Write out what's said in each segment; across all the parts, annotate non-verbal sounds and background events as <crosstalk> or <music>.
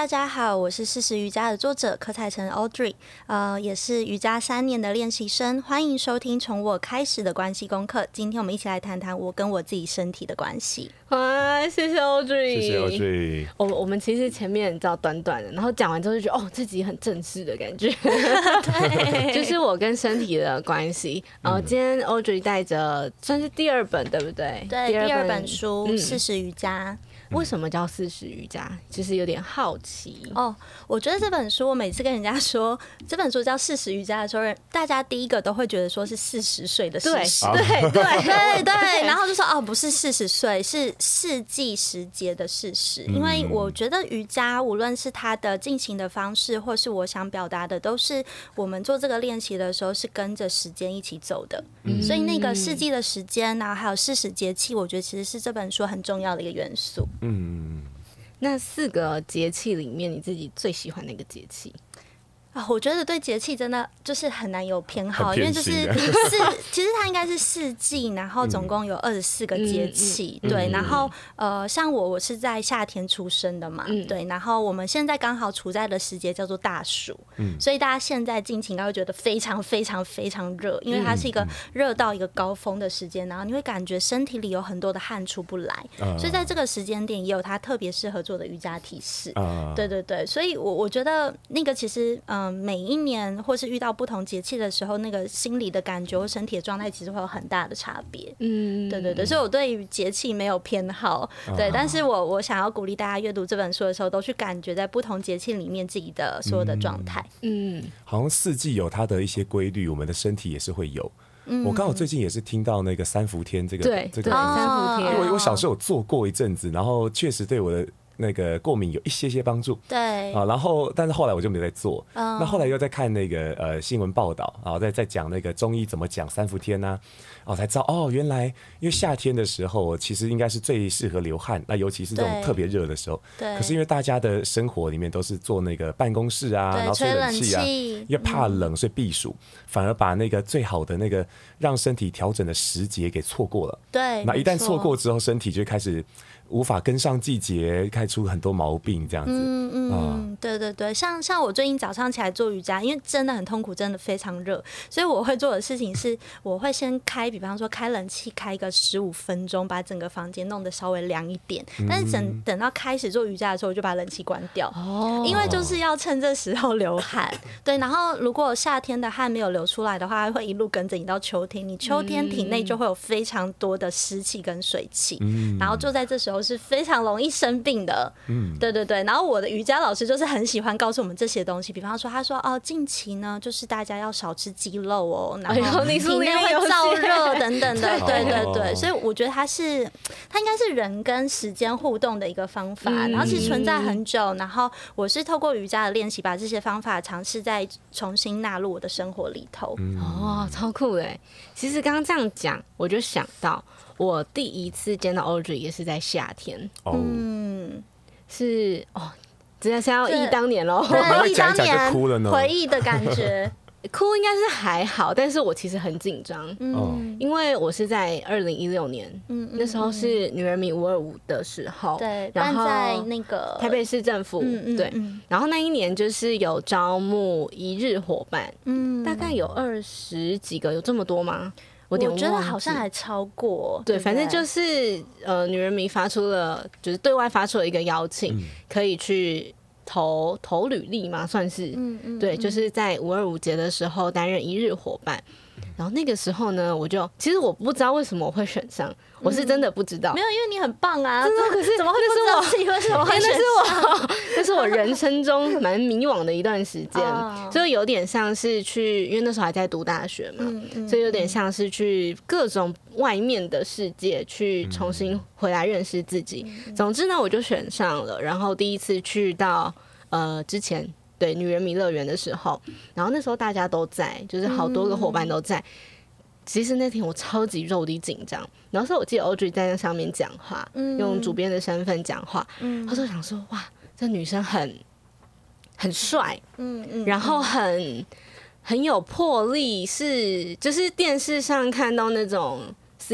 大家好，我是四十瑜伽的作者柯彩晨 Audrey，呃，也是瑜伽三年的练习生，欢迎收听从我开始的关系功课。今天我们一起来谈谈我跟我自己身体的关系。啊，谢谢 Audrey，谢谢 Audrey。我我们其实前面你知道短短的，然后讲完之后就觉得哦，自己很正式的感觉。<laughs> 对，<laughs> 就是我跟身体的关系。然后今天 Audrey 带着算是第二本，对不对？对，第二本，第二本书《四十瑜伽》。为什么叫四十瑜伽？其实有点好奇哦。我觉得这本书，我每次跟人家说 <laughs> 这本书叫四十瑜伽的时候，大家第一个都会觉得说是四十岁的四十，对对对对对，<laughs> 然后就说哦，不是四十岁，是世纪时节的事实。因为我觉得瑜伽无论是它的进行的方式，或是我想表达的，都是我们做这个练习的时候是跟着时间一起走的。所以那个世纪的时间呢，还有四十节气，我觉得其实是这本书很重要的一个元素。嗯，那四个节气里面，你自己最喜欢哪个节气？啊，我觉得对节气真的就是很难有偏好，因为就是 <laughs> 四，其实它应该是四季，然后总共有二十四个节气，对，然后呃，像我我是在夏天出生的嘛，对，然后我们现在刚好处在的时节叫做大暑，所以大家现在近期应该会觉得非常非常非常热，因为它是一个热到一个高峰的时间，然后你会感觉身体里有很多的汗出不来，所以在这个时间点也有它特别适合做的瑜伽体式，对对对，所以我我觉得那个其实嗯。嗯，每一年或是遇到不同节气的时候，那个心理的感觉或身体的状态，其实会有很大的差别。嗯，对对对，所以我对于节气没有偏好，对，哦、但是我我想要鼓励大家阅读这本书的时候，都去感觉在不同节气里面自己的所有的状态。嗯，好像四季有它的一些规律，我们的身体也是会有。嗯，我刚好最近也是听到那个三伏天这个，对，这个对三伏天，我我小时候有做过一阵子，然后确实对我的。那个过敏有一些些帮助，对。啊，然后但是后来我就没在做，嗯，那后来又在看那个呃新闻报道，然后再再讲那个中医怎么讲三伏天呐，哦才知道哦，原来因为夏天的时候其实应该是最适合流汗，那尤其是这种特别热的时候，对，可是因为大家的生活里面都是坐那个办公室啊，然后吹冷气啊，因为怕冷所以避暑，反而把那个最好的那个让身体调整的时节给错过了，对，那一旦错过之后，身体就开始。无法跟上季节，开出很多毛病，这样子。嗯嗯，嗯对对对，像像我最近早上起来做瑜伽，因为真的很痛苦，真的非常热，所以我会做的事情是，我会先开，比方说开冷气，开个十五分钟，把整个房间弄得稍微凉一点。但是等等到开始做瑜伽的时候，我就把冷气关掉。哦。因为就是要趁这时候流汗。<laughs> 对，然后如果夏天的汗没有流出来的话，会一路跟着你到秋天。你秋天体内就会有非常多的湿气跟水气。嗯。然后就在这时候。是非常容易生病的，嗯，对对对。然后我的瑜伽老师就是很喜欢告诉我们这些东西，比方说他说哦，近期呢就是大家要少吃鸡肉哦，<laughs> 然后体内会燥热等等的，<laughs> 对对对。所以我觉得它是，它应该是人跟时间互动的一个方法，然后其实存在很久。然后我是透过瑜伽的练习，把这些方法尝试再重新纳入我的生活里头。哦，超酷哎。其实刚刚这样讲，我就想到。我第一次见到 Audrey 也是在夏天，嗯，是哦，真的是要忆当年喽，回，忆当年回忆的感觉，<laughs> 哭应该是还好，但是我其实很紧张，嗯，因为我是在二零一六年，嗯，那时候是女人迷五二五的时候，对，然后在那个台北市政府，对，然后那一年就是有招募一日伙伴，嗯，大概有二十几个，有这么多吗？我觉得好像还超过，对，反正就是呃，女人迷发出了，就是对外发出了一个邀请，嗯、可以去投投履历嘛，算是，嗯嗯，对，就是在五二五节的时候担任一日伙伴。然后那个时候呢，我就其实我不知道为什么我会选上，我是真的不知道。没有，因为你很棒啊！真的，可是怎么会不知道自己为什么会 <laughs> 选上？那是我，<laughs> 那是我人生中蛮迷惘的一段时间，所以有点像是去，因为那时候还在读大学嘛，所以有点像是去各种外面的世界去重新回来认识自己。总之呢，我就选上了，然后第一次去到呃之前。对，女人迷乐园的时候，然后那时候大家都在，就是好多个伙伴都在。嗯、其实那天我超级肉的紧张，然后是我记得 Audrey 在那上面讲话，嗯、用主编的身份讲话。嗯，他说想说哇，这女生很很帅，嗯嗯，然后很很有魄力，是就是电视上看到那种。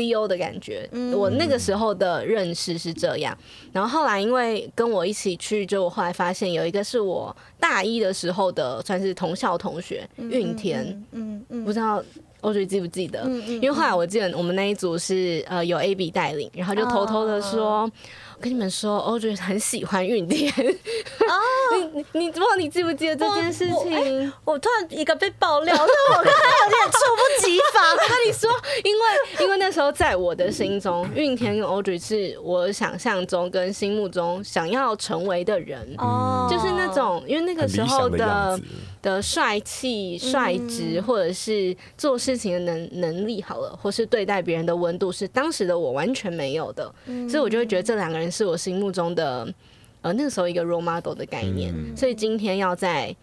CEO 的感觉，我那个时候的认识是这样。然后后来因为跟我一起去，就我后来发现有一个是我大一的时候的，算是同校同学，运田，嗯嗯，不知道 Audrey 记不记得？因为后来我记得我们那一组是呃有 AB 带领，然后就偷偷的说。我跟你们说，Audrey 很喜欢运天哦。<laughs> 你你不知道你记不记得这件事情？我，欸、我突然一个被爆料，所以我刚才有点猝不及防。<laughs> 我跟你说，因为因为那时候在我的心中，运天跟 Audrey 是我想象中跟心目中想要成为的人，哦，就是那种因为那个时候的。的帅气、率直，或者是做事情的能能力好了，或是对待别人的温度，是当时的我完全没有的，所以我就会觉得这两个人是我心目中的呃那个时候一个 role model 的概念。所以今天要在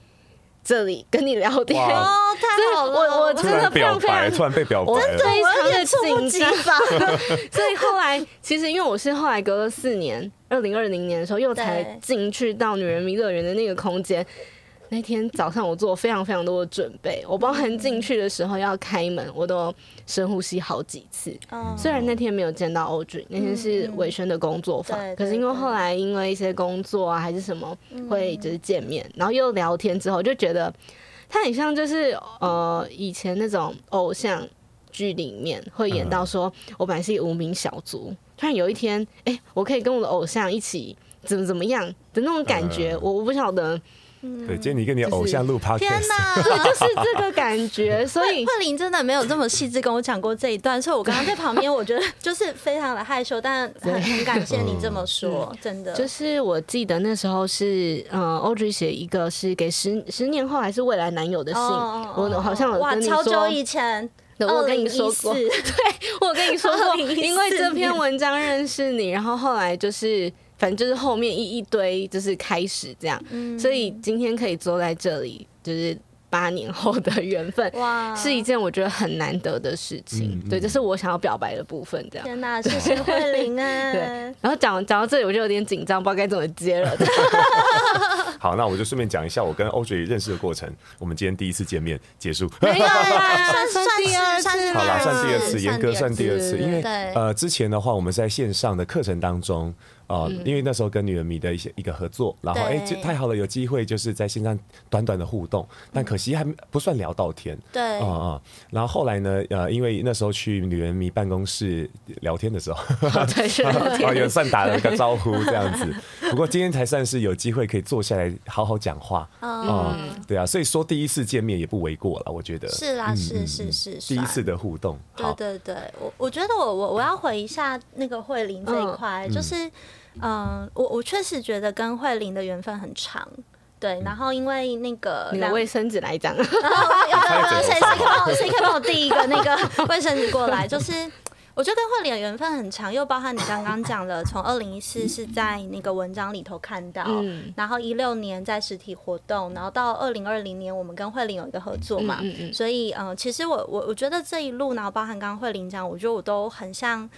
这里跟你聊天，哦，太好了，我我真的非常非常突然被表白，我非常的紧张。<laughs> 所以后来其实因为我是后来隔了四年，二零二零年的时候又才进去到女人迷乐园的那个空间。那天早上我做非常非常多的准备，我包含进去的时候要开门，我都深呼吸好几次。虽然那天没有见到 Audrey，那天是伟轩的工作坊，可是因为后来因为一些工作啊还是什么会就是见面，然后又聊天之后，就觉得他很像就是呃以前那种偶像剧里面会演到说，我本来是一个无名小卒，突然有一天哎，我可以跟我的偶像一起怎么怎么样的那种感觉，我我不晓得。对，今天你跟你偶像录 podcast，天哪，<laughs> 对，就是这个感觉。<laughs> 所以慧玲真的没有这么细致跟我讲过这一段，所以我刚刚在旁边，我觉得就是非常的害羞，但很很感谢你这么说，真的。就是我记得那时候是，嗯，Audrey 写一个是给十十年后还是未来男友的信，我好像有跟你说，哇，超久以前，我跟你说过，<laughs> 对，我跟你说过，因为这篇文章认识你，然后后来就是。反正就是后面一一堆就是开始这样，嗯、所以今天可以坐在这里，就是八年后的缘分，哇，是一件我觉得很难得的事情。嗯、对，这是我想要表白的部分。这样，天哪，谢谢慧玲啊！<laughs> 对，然后讲讲到这里，我就有点紧张，不知道该怎么接了。<laughs> 好，那我就顺便讲一下我跟 Audrey 认识的过程。我们今天第一次见面结束，没有 <laughs> 算算第二次，好了，算第二次，严格算第二次，因为呃之前的话我们在线上的课程当中。哦，因为那时候跟女人迷的一些一个合作，然后哎，就太好了，有机会就是在线上短短的互动，但可惜还不算聊到天。对，啊啊，然后后来呢，呃，因为那时候去女人迷办公室聊天的时候，<laughs> 对，<laughs> 也算打了个招呼这样子。<laughs> 不过今天才算是有机会可以坐下来好好讲话。嗯，对啊，所以说第一次见面也不为过了，我觉得。是啦，是是是，第一次的互动。对对对，我我觉得我我我要回一下那个慧玲这一块，就是。嗯，我我确实觉得跟慧玲的缘分很长，对。然后因为那个拿卫生纸来讲，<laughs> 谁谁可以帮我谁可以帮我递一个那个卫生纸过来？就是我觉得跟慧玲的缘分很长，又包含你刚刚讲的，从二零一四是在那个文章里头看到，嗯、然后一六年在实体活动，然后到二零二零年我们跟慧玲有一个合作嘛，嗯嗯嗯，所以嗯，其实我我我觉得这一路，然后包含刚刚慧玲讲，我觉得我都很像。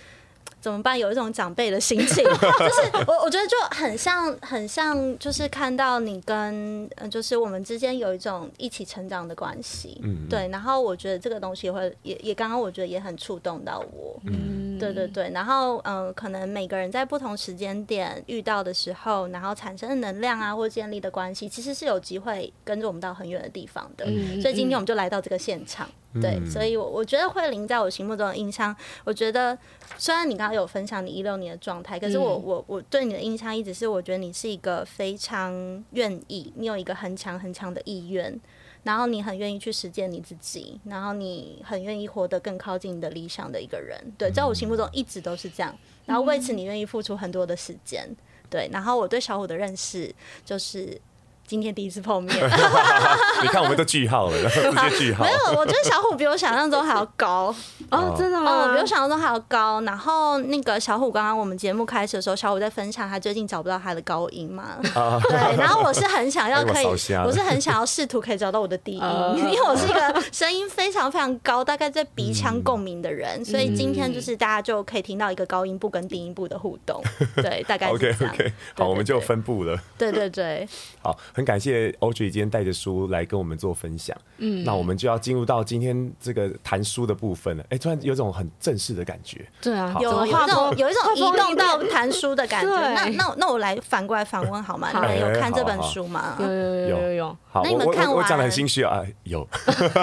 怎么办？有一种长辈的心情，<laughs> 就是我我觉得就很像，很像，就是看到你跟，就是我们之间有一种一起成长的关系，嗯，对。然后我觉得这个东西会也也刚刚我觉得也很触动到我，嗯，对对对。然后嗯、呃，可能每个人在不同时间点遇到的时候，然后产生的能量啊，或建立的关系，其实是有机会跟着我们到很远的地方的。嗯，所以今天我们就来到这个现场。对，所以，我我觉得慧玲在我心目中的印象，我觉得虽然你刚刚有分享你一六年的状态，可是我我我对你的印象一直是，我觉得你是一个非常愿意，你有一个很强很强的意愿，然后你很愿意去实践你自己，然后你很愿意活得更靠近你的理想的一个人。对，在我心目中一直都是这样。然后为此你愿意付出很多的时间。对，然后我对小虎的认识就是。今天第一次碰面，<laughs> 你看我们都句号了，<laughs> 直接句号。没有，我觉得小虎比我想象中还要高哦，真的吗？哦，比我想象中还要高。然后那个小虎刚刚我们节目开始的时候，小虎在分享他最近找不到他的高音嘛，对。然后我是很想要 <laughs> 可以，我是很想要试图可以找到我的低音，因为我是一个声音非常非常高，大概在鼻腔共鸣的人，所以今天就是大家就可以听到一个高音部跟低音部的互动，对，大概是这样。OK OK，好，我们就分部了。对对对，好。很感谢 Audrey 今天带着书来跟我们做分享。嗯，那我们就要进入到今天这个谈书的部分了。哎、欸，突然有种很正式的感觉。对啊，有有一种有一种移动到谈书的感觉。那那那我来反过来反问好吗？你们有看这本书吗？有有有有有。好，那你们看完，我讲的很心虚啊。有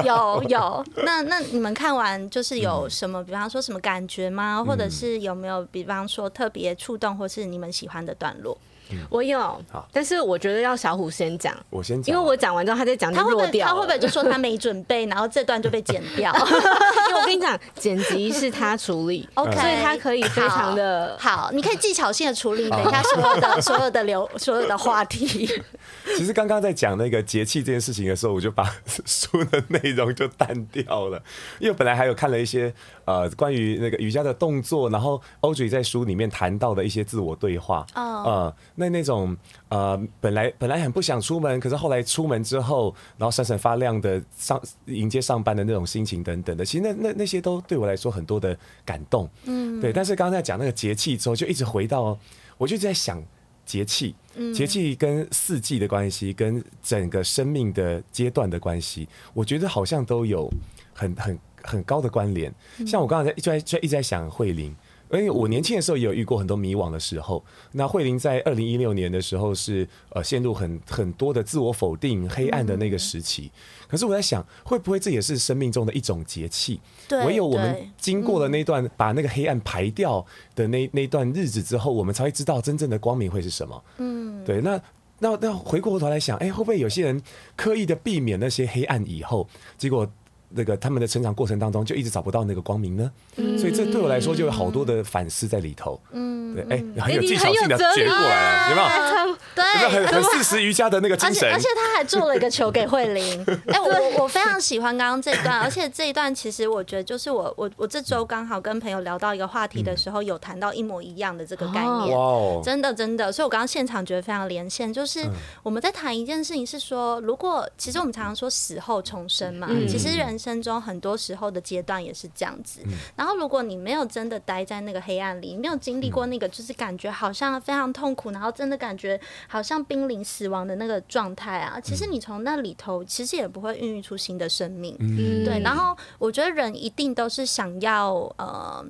有有。<laughs> <laughs> 那那你们看完就是有什么，比方说什么感觉吗？嗯、或者是有没有比方说特别触动，或是你们喜欢的段落？我有，但是我觉得要小虎先讲，我先讲，因为我讲完之后他再讲就弱掉，他会不会就说他没准备，然后这段就被剪掉？<laughs> 因为我跟你讲，剪辑是他处理，<laughs> OK，所以他可以非常的好，你可以技巧性的处理，等一下所有的所有的流所有的话题。<laughs> 其实刚刚在讲那个节气这件事情的时候，我就把书的内容就淡掉了，因为本来还有看了一些呃关于那个瑜伽的动作，然后 Audrey 在书里面谈到的一些自我对话，哦、呃，那那种呃本来本来很不想出门，可是后来出门之后，然后闪闪发亮的上迎接上班的那种心情等等的，其实那那那些都对我来说很多的感动，嗯，对。但是刚刚在讲那个节气之后，就一直回到，我就在想节气。节气跟四季的关系，跟整个生命的阶段的关系，我觉得好像都有很很很高的关联。像我刚才就在就一直在想慧玲。因为我年轻的时候也有遇过很多迷惘的时候。那慧玲在二零一六年的时候是呃陷入很很多的自我否定、黑暗的那个时期。可是我在想，会不会这也是生命中的一种节气？对，唯有我们经过了那段把那个黑暗排掉的那那段日子之后，我们才会知道真正的光明会是什么。嗯，对。那那那回过头来想，哎，会不会有些人刻意的避免那些黑暗以后，结果？那个他们的成长过程当中，就一直找不到那个光明呢，嗯、所以这对我来说就有好多的反思在里头。嗯，对，哎、欸，很有技巧性的学过来了，有没有？<laughs> 对，有没有很很四时瑜伽的那个精神？而且他还做了一个球给慧玲。<laughs> 哎、欸，我我非常喜欢刚刚这一段，而且这一段其实我觉得就是我我我这周刚好跟朋友聊到一个话题的时候，有谈到一模一样的这个概念。哇哦，真的真的，所以我刚刚现场觉得非常连线，就是我们在谈一件事情，是说如果其实我们常常说死后重生嘛，其实人。生中很多时候的阶段也是这样子，然后如果你没有真的待在那个黑暗里，没有经历过那个就是感觉好像非常痛苦，然后真的感觉好像濒临死亡的那个状态啊，其实你从那里头其实也不会孕育出新的生命，对。然后我觉得人一定都是想要呃。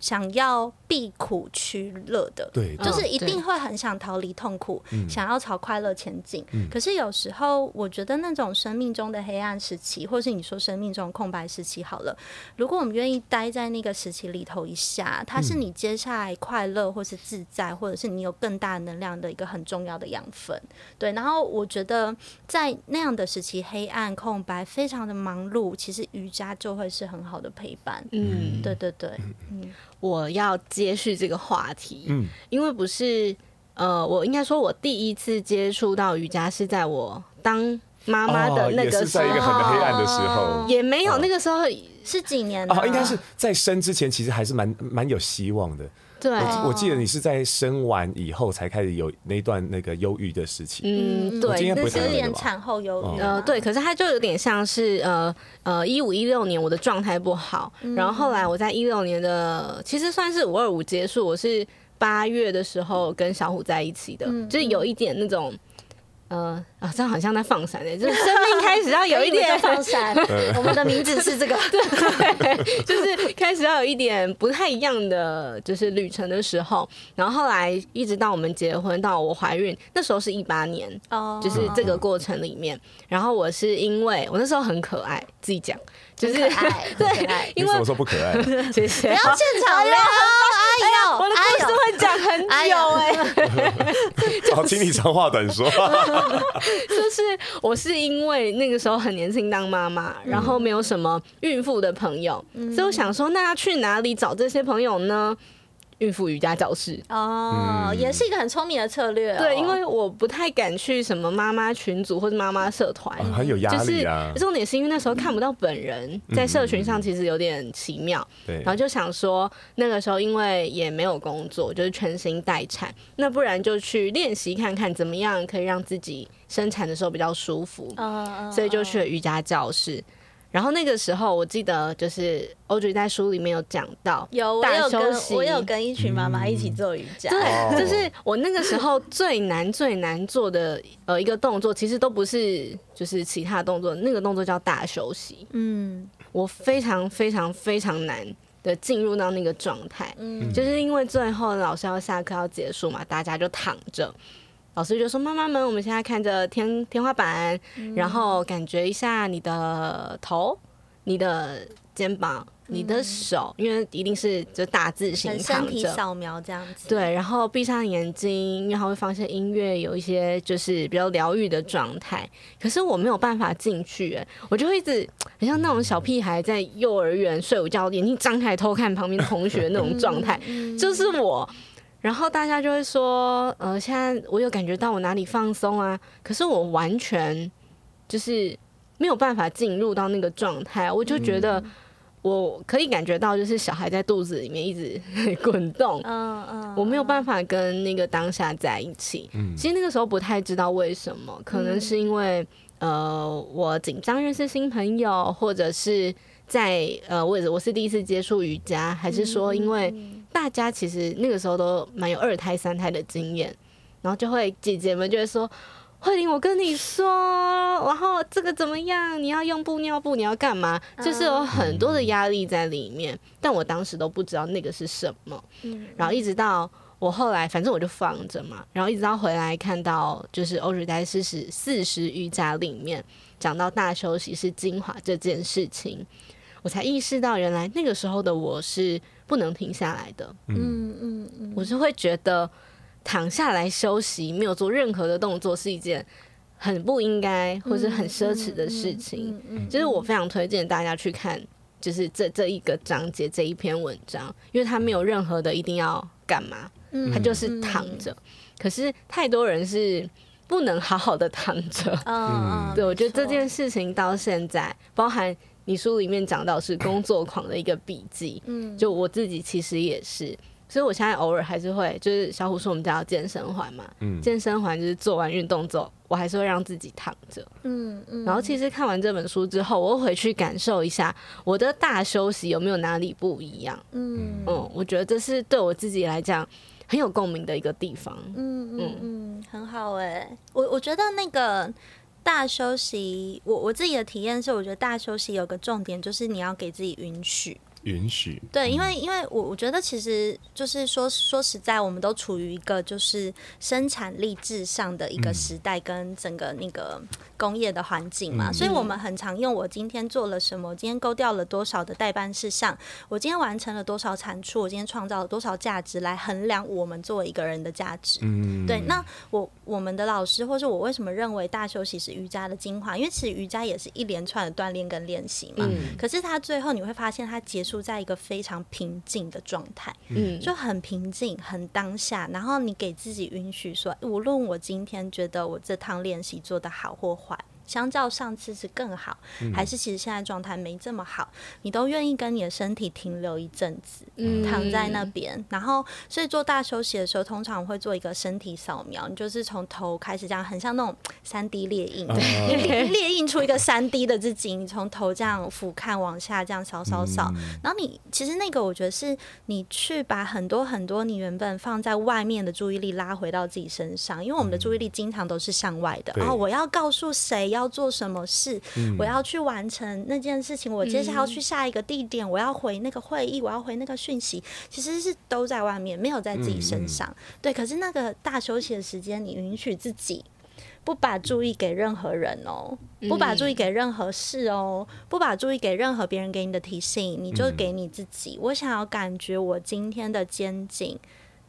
想要避苦趋乐的，对，就是一定会很想逃离痛苦，嗯、想要朝快乐前进。嗯、可是有时候，我觉得那种生命中的黑暗时期，或是你说生命中空白时期，好了，如果我们愿意待在那个时期里头一下，它是你接下来快乐或是自在，或者是你有更大能量的一个很重要的养分。对，然后我觉得在那样的时期，黑暗空白，非常的忙碌，其实瑜伽就会是很好的陪伴。嗯，对对对，嗯。我要接续这个话题，嗯，因为不是，呃，我应该说，我第一次接触到瑜伽是在我当妈妈的那个时候，哦、也是在一个很黑暗的时候，也没有那个时候是几年啊、哦，应该是在生之前，其实还是蛮蛮有希望的。对，我记得你是在生完以后才开始有那段那个忧郁的事情。嗯，对，那是点产后忧郁。呃，对，可是它就有点像是呃呃一五一六年我的状态不好，然后后来我在一六年的其实算是五二五结束，我是八月的时候跟小虎在一起的，就是有一点那种。呃啊，这样好像在放闪哎，<laughs> 就是生命开始要有一点放闪。<laughs> 我们的名字是这个，<laughs> 对，就是开始要有一点不太一样的就是旅程的时候。然后后来一直到我们结婚，到我怀孕，那时候是一八年哦，就是这个过程里面。然后我是因为我那时候很可爱，自己讲就是可爱，<laughs> 对，因为我说不可爱，<laughs> 谢谢。不要现场了，哎呦，我的故事会讲很久哎，<laughs> 好，请你长话短说。就是我是因为那个时候很年轻当妈妈，然后没有什么孕妇的朋友，嗯、所以我想说，那要去哪里找这些朋友呢？孕妇瑜伽教室哦，也是一个很聪明的策略。对，因为我不太敢去什么妈妈群组或者妈妈社团，很有压力啊。重点是因为那时候看不到本人，在社群上其实有点奇妙。对，然后就想说，那个时候因为也没有工作，就是全心待产，那不然就去练习看看怎么样可以让自己生产的时候比较舒服。所以就去了瑜伽教室。然后那个时候，我记得就是 Audrey 在书里面有讲到，有我有跟我有跟一群妈妈一起做瑜伽，嗯、对，就是我那个时候最难最难做的呃一个动作，其实都不是就是其他动作，那个动作叫大休息。嗯，我非常非常非常难的进入到那个状态，嗯，就是因为最后老师要下课要结束嘛，大家就躺着。老师就说：“妈妈们，我们现在看着天天花板，嗯、然后感觉一下你的头、你的肩膀、嗯、你的手，因为一定是就大字型躺着，身体扫描这样子。对，然后闭上眼睛，然后会放些音乐，有一些就是比较疗愈的状态。可是我没有办法进去，哎，我就会一直很像那种小屁孩在幼儿园睡午觉，眼睛张开偷看旁边同学那种状态，嗯、就是我。”然后大家就会说，呃，现在我有感觉到我哪里放松啊，可是我完全就是没有办法进入到那个状态，我就觉得我可以感觉到，就是小孩在肚子里面一直 <laughs> 滚动，嗯嗯，我没有办法跟那个当下在一起。其实那个时候不太知道为什么，可能是因为呃我紧张认识新朋友，或者是在呃我我是第一次接触瑜伽，还是说因为。大家其实那个时候都蛮有二胎、三胎的经验，然后就会姐姐们就会说：“慧玲，我跟你说，然后这个怎么样？你要用布尿布，你要干嘛？”就是有很多的压力在里面，但我当时都不知道那个是什么。然后一直到我后来，反正我就放着嘛，然后一直到回来看到，就是 Audrey 在四十四十瑜伽里面讲到大休息是精华这件事情，我才意识到原来那个时候的我是。不能停下来的，嗯嗯嗯，我是会觉得躺下来休息，没有做任何的动作是一件很不应该或是很奢侈的事情。就是我非常推荐大家去看，就是这这一个章节这一篇文章，因为它没有任何的一定要干嘛，它就是躺着。可是太多人是不能好好的躺着，嗯，对，我觉得这件事情到现在包含。你书里面讲到是工作狂的一个笔记，嗯，就我自己其实也是，所以我现在偶尔还是会，就是小虎说我们家要健身环嘛，嗯，健身环就是做完运动之后，我还是会让自己躺着，嗯嗯，然后其实看完这本书之后，我会回去感受一下我的大休息有没有哪里不一样，嗯。嗯，我觉得这是对我自己来讲很有共鸣的一个地方，嗯嗯嗯，很好哎、欸，我我觉得那个。大休息，我我自己的体验是，我觉得大休息有个重点，就是你要给自己允许。允许对，因为因为我我觉得其实就是说说实在，我们都处于一个就是生产力至上的一个时代，跟整个那个工业的环境嘛，所以我们很常用我今天做了什么，我今天勾掉了多少的代办事项，我今天完成了多少产出，我今天创造了多少价值来衡量我们作为一个人的价值。嗯，对。那我我们的老师，或是我为什么认为大休息是瑜伽的精华？因为其实瑜伽也是一连串的锻炼跟练习嘛。嗯。可是它最后你会发现，它结束。在一个非常平静的状态，嗯，就很平静，很当下。然后你给自己允许说，无论我今天觉得我这趟练习做得好或坏。相较上次是更好，还是其实现在状态没这么好？你都愿意跟你的身体停留一阵子，躺在那边，然后所以做大休息的时候，通常会做一个身体扫描，你就是从头开始这样，很像那种三 D 列印，<laughs> 列印出一个三 D 的自己，你从头这样俯瞰往下这样扫扫扫，然后你其实那个我觉得是你去把很多很多你原本放在外面的注意力拉回到自己身上，因为我们的注意力经常都是向外的，然后我要告诉谁要。要做什么事？我要去完成那件事情。我接下来要去下一个地点，我要回那个会议，我要回那个讯息，其实是都在外面，没有在自己身上。对，可是那个大休息的时间，你允许自己不把注意给任何人哦，不把注意给任何事哦，不把注意给任何别人给你的提醒，你就给你自己。我想要感觉我今天的肩颈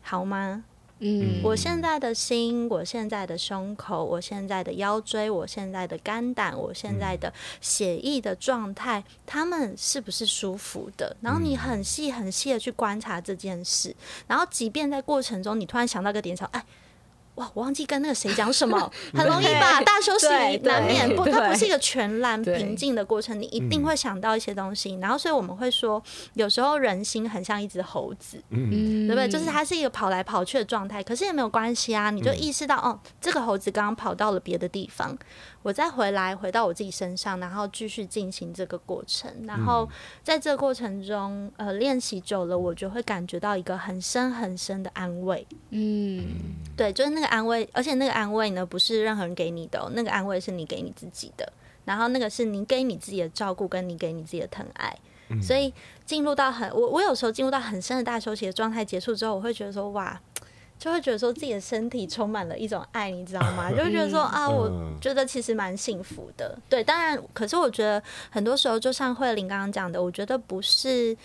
好吗？嗯，我现在的心，我现在的胸口，我现在的腰椎，我现在的肝胆，我现在的血液的状态，他们是不是舒服的？然后你很细很细的去观察这件事，然后即便在过程中你突然想到个点想，哎。哇，我忘记跟那个谁讲什么，<laughs> 很容易吧？大休息难免不，它不是一个全然平静的过程，你一定会想到一些东西。然后，所以我们会说，有时候人心很像一只猴子，嗯，对不对？就是它是一个跑来跑去的状态，可是也没有关系啊，你就意识到，哦，这个猴子刚刚跑到了别的地方。我再回来，回到我自己身上，然后继续进行这个过程。然后在这个过程中，呃，练习久了，我就会感觉到一个很深很深的安慰。嗯，对，就是那个安慰，而且那个安慰呢，不是任何人给你的哦，那个安慰是你给你自己的。然后那个是你给你自己的照顾，跟你给你自己的疼爱。所以进入到很，我我有时候进入到很深的大休息的状态结束之后，我会觉得说，哇。就会觉得说自己的身体充满了一种爱，你知道吗？<laughs> 就会觉得说啊，我觉得其实蛮幸福的。对，当然，可是我觉得很多时候，就像慧玲刚刚讲的，我觉得不是，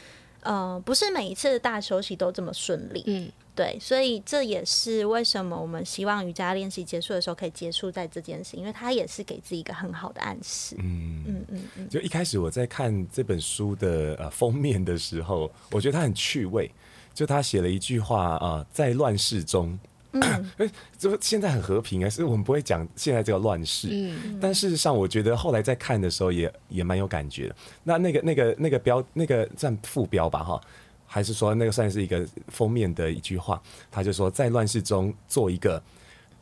呃，不是每一次的大休息都这么顺利。嗯，对，所以这也是为什么我们希望瑜伽练习结束的时候可以结束在这件事，因为它也是给自己一个很好的暗示。嗯嗯嗯嗯。就一开始我在看这本书的呃封面的时候，我觉得它很趣味。就他写了一句话啊，在乱世中，哎、嗯，<coughs> 就现在很和平啊，是我们不会讲现在这个乱世。嗯，但事实上，我觉得后来在看的时候也也蛮有感觉的。那那个那个那个标那个算副标吧，哈，还是说那个算是一个封面的一句话？他就说，在乱世中做一个。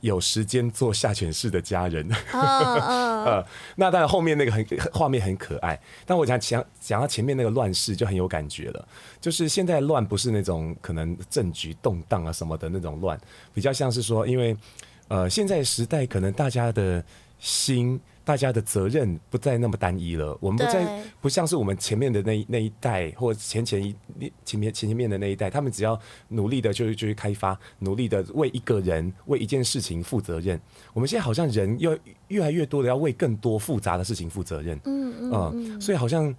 有时间做下犬式的家人，<laughs> <laughs> 呃，那当然后面那个很画面很可爱，但我想讲讲到前面那个乱世就很有感觉了，就是现在乱不是那种可能政局动荡啊什么的那种乱，比较像是说，因为呃现在时代可能大家的心。大家的责任不再那么单一了，我们不再不像是我们前面的那那一代，或前前一前面前前面的那一代，他们只要努力的就就去开发，努力的为一个人为一件事情负责任。我们现在好像人要越来越多的要为更多复杂的事情负责任，嗯嗯，嗯，所以好像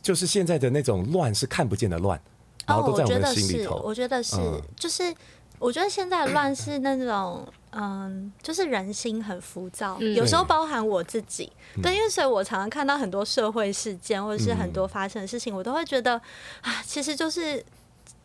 就是现在的那种乱是看不见的乱，然后都在我们的心里头。我觉得是，我觉得是，就是我觉得现在的乱是那种。嗯，就是人心很浮躁，嗯，有时候包含我自己，对，对，因为所以我常常看到很多社会事件或者是很多发生的事情，嗯，我都会觉得啊，其实就是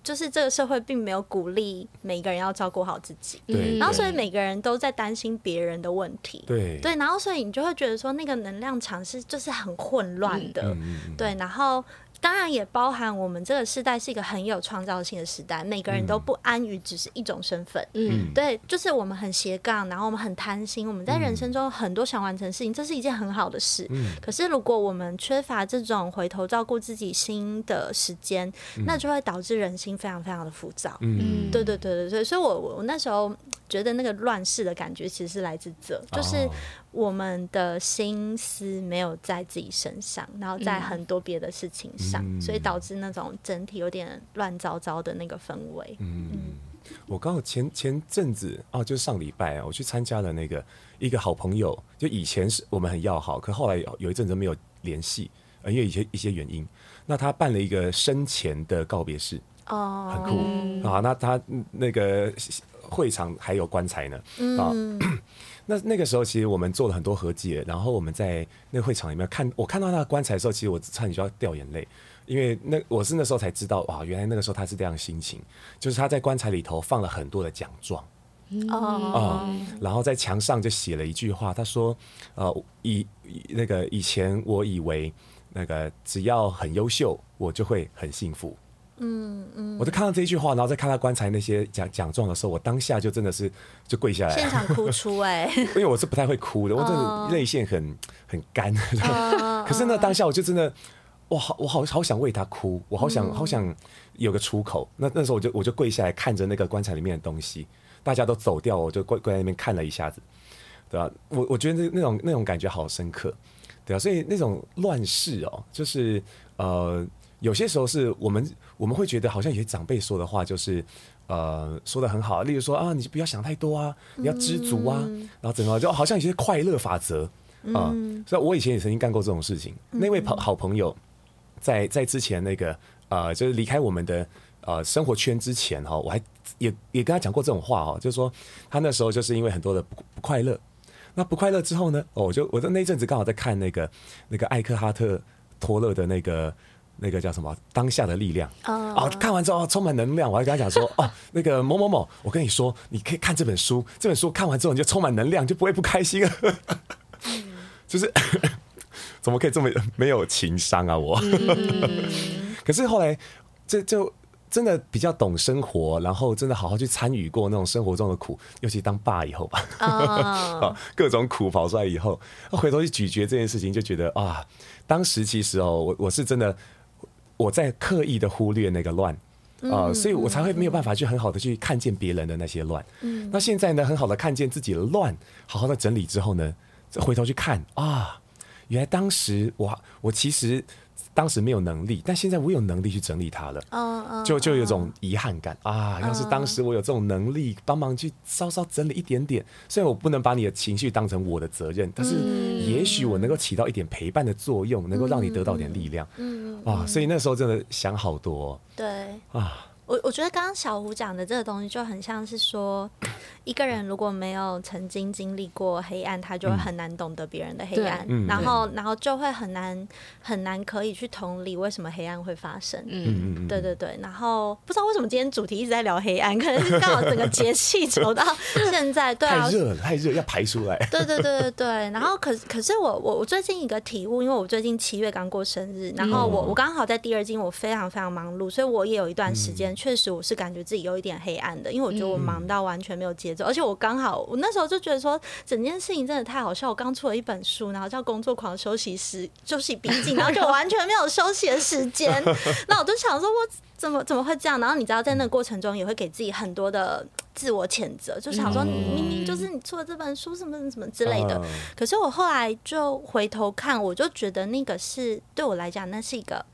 就是这个社会并没有鼓励每个人要照顾好自己，对，然后所以每个人都在担心别人的问题，对，对，然后所以你就会觉得说那个能量场是就是很混乱的，嗯，对，然后。当然也包含我们这个时代是一个很有创造性的时代，每个人都不安于只是一种身份。嗯，对，就是我们很斜杠，然后我们很贪心，我们在人生中很多想完成的事情，这是一件很好的事。嗯，可是如果我们缺乏这种回头照顾自己心的时间，那就会导致人心非常非常的浮躁。嗯，对对对对对，所以我我那时候。觉得那个乱世的感觉其实是来自这，就是我们的心思没有在自己身上，然后在很多别的事情上，嗯，所以导致那种整体有点乱糟糟的那个氛围。嗯，嗯，我刚好前前阵子哦，就是上礼拜啊，我去参加了那个一个好朋友，就以前是我们很要好，可后来有一阵子没有联系，因为一些一些原因。那他办了一个生前的告别式，哦，很酷，嗯，啊。那他那个。会场还有棺材呢，啊、嗯，那那个时候其实我们做了很多和解，然后我们在那个会场里面看，我看到那个棺材的时候，其实我差点就要掉眼泪，因为那我是那时候才知道，哇，原来那个时候他是这样心情，就是他在棺材里头放了很多的奖状，哦、嗯嗯，然后在墙上就写了一句话，他说，呃，以那个以前我以为那个只要很优秀，我就会很幸福。嗯嗯，我就看到这一句话，然后再看他棺材那些奖奖状的时候，我当下就真的是就跪下来，现场哭出哎、欸，<laughs> 因为我是不太会哭的，我真的泪腺很很干。Uh, <laughs> 可是呢当下我就真的，我，好，我好好想为他哭，我好想、嗯、好想有个出口。那那时候我就我就跪下来看着那个棺材里面的东西，大家都走掉，我就跪跪在那边看了一下子，对吧？我我觉得那那种那种感觉好深刻，对啊，所以那种乱世哦，就是呃。有些时候是我们我们会觉得好像有些长辈说的话就是，呃，说的很好，例如说啊，你不要想太多啊，你要知足啊，嗯、然后整个就好像有些快乐法则啊、嗯。所以，我以前也曾经干过这种事情。嗯、那位朋好朋友在在之前那个呃，就是离开我们的呃生活圈之前哈，我还也也跟他讲过这种话哈，就是说他那时候就是因为很多的不不快乐，那不快乐之后呢，哦，我就我在那阵子刚好在看那个那个艾克哈特托勒的那个。那个叫什么？当下的力量啊，oh. 看完之后充满能量。我还跟他讲说，<laughs> 哦，那个某某某，我跟你说，你可以看这本书，这本书看完之后你就充满能量，就不会不开心了。<laughs> 就是 <coughs> 怎么可以这么没有情商啊？我。<laughs> 可是后来，这就真的比较懂生活，然后真的好好去参与过那种生活中的苦，尤其当爸以后吧，oh. 各种苦跑出来以后，回头去咀嚼这件事情，就觉得啊，当时其实哦，我我是真的。我在刻意的忽略那个乱啊、呃，所以我才会没有办法去很好的去看见别人的那些乱。嗯，那现在呢，很好的看见自己的乱，好好的整理之后呢，再回头去看啊，原来当时我我其实。当时没有能力，但现在我有能力去整理它了。嗯嗯，就就有种遗憾感啊！要是当时我有这种能力，帮忙去稍稍整理一点点，虽然我不能把你的情绪当成我的责任，但是也许我能够起到一点陪伴的作用，能够让你得到点力量。嗯啊，所以那时候真的想好多。对啊。我我觉得刚刚小胡讲的这个东西就很像是说，一个人如果没有曾经经历过黑暗，他就会很难懂得别人的黑暗，嗯、然后然后就会很难很难可以去同理为什么黑暗会发生。嗯嗯对对对。然后不知道为什么今天主题一直在聊黑暗，可能是刚好整个节气 <laughs> 走到现在，对啊，太热了，太热要排出来。对对对对对。然后可可是我我我最近一个体悟，因为我最近七月刚过生日，然后我我刚好在第二季，我非常非常忙碌，所以我也有一段时间。确实，我是感觉自己有一点黑暗的，因为我觉得我忙到完全没有节奏，而且我刚好，我那时候就觉得说，整件事情真的太好笑。我刚出了一本书，然后叫《工作狂休息时休息笔记》，然后就完全没有休息的时间。那我就想说，我怎么怎么会这样？然后你知道，在那个过程中也会给自己很多的自我谴责，就想说，你明明就是你出了这本书，什么什么之类的。可是我后来就回头看，我就觉得那个是对我来讲，那是一个。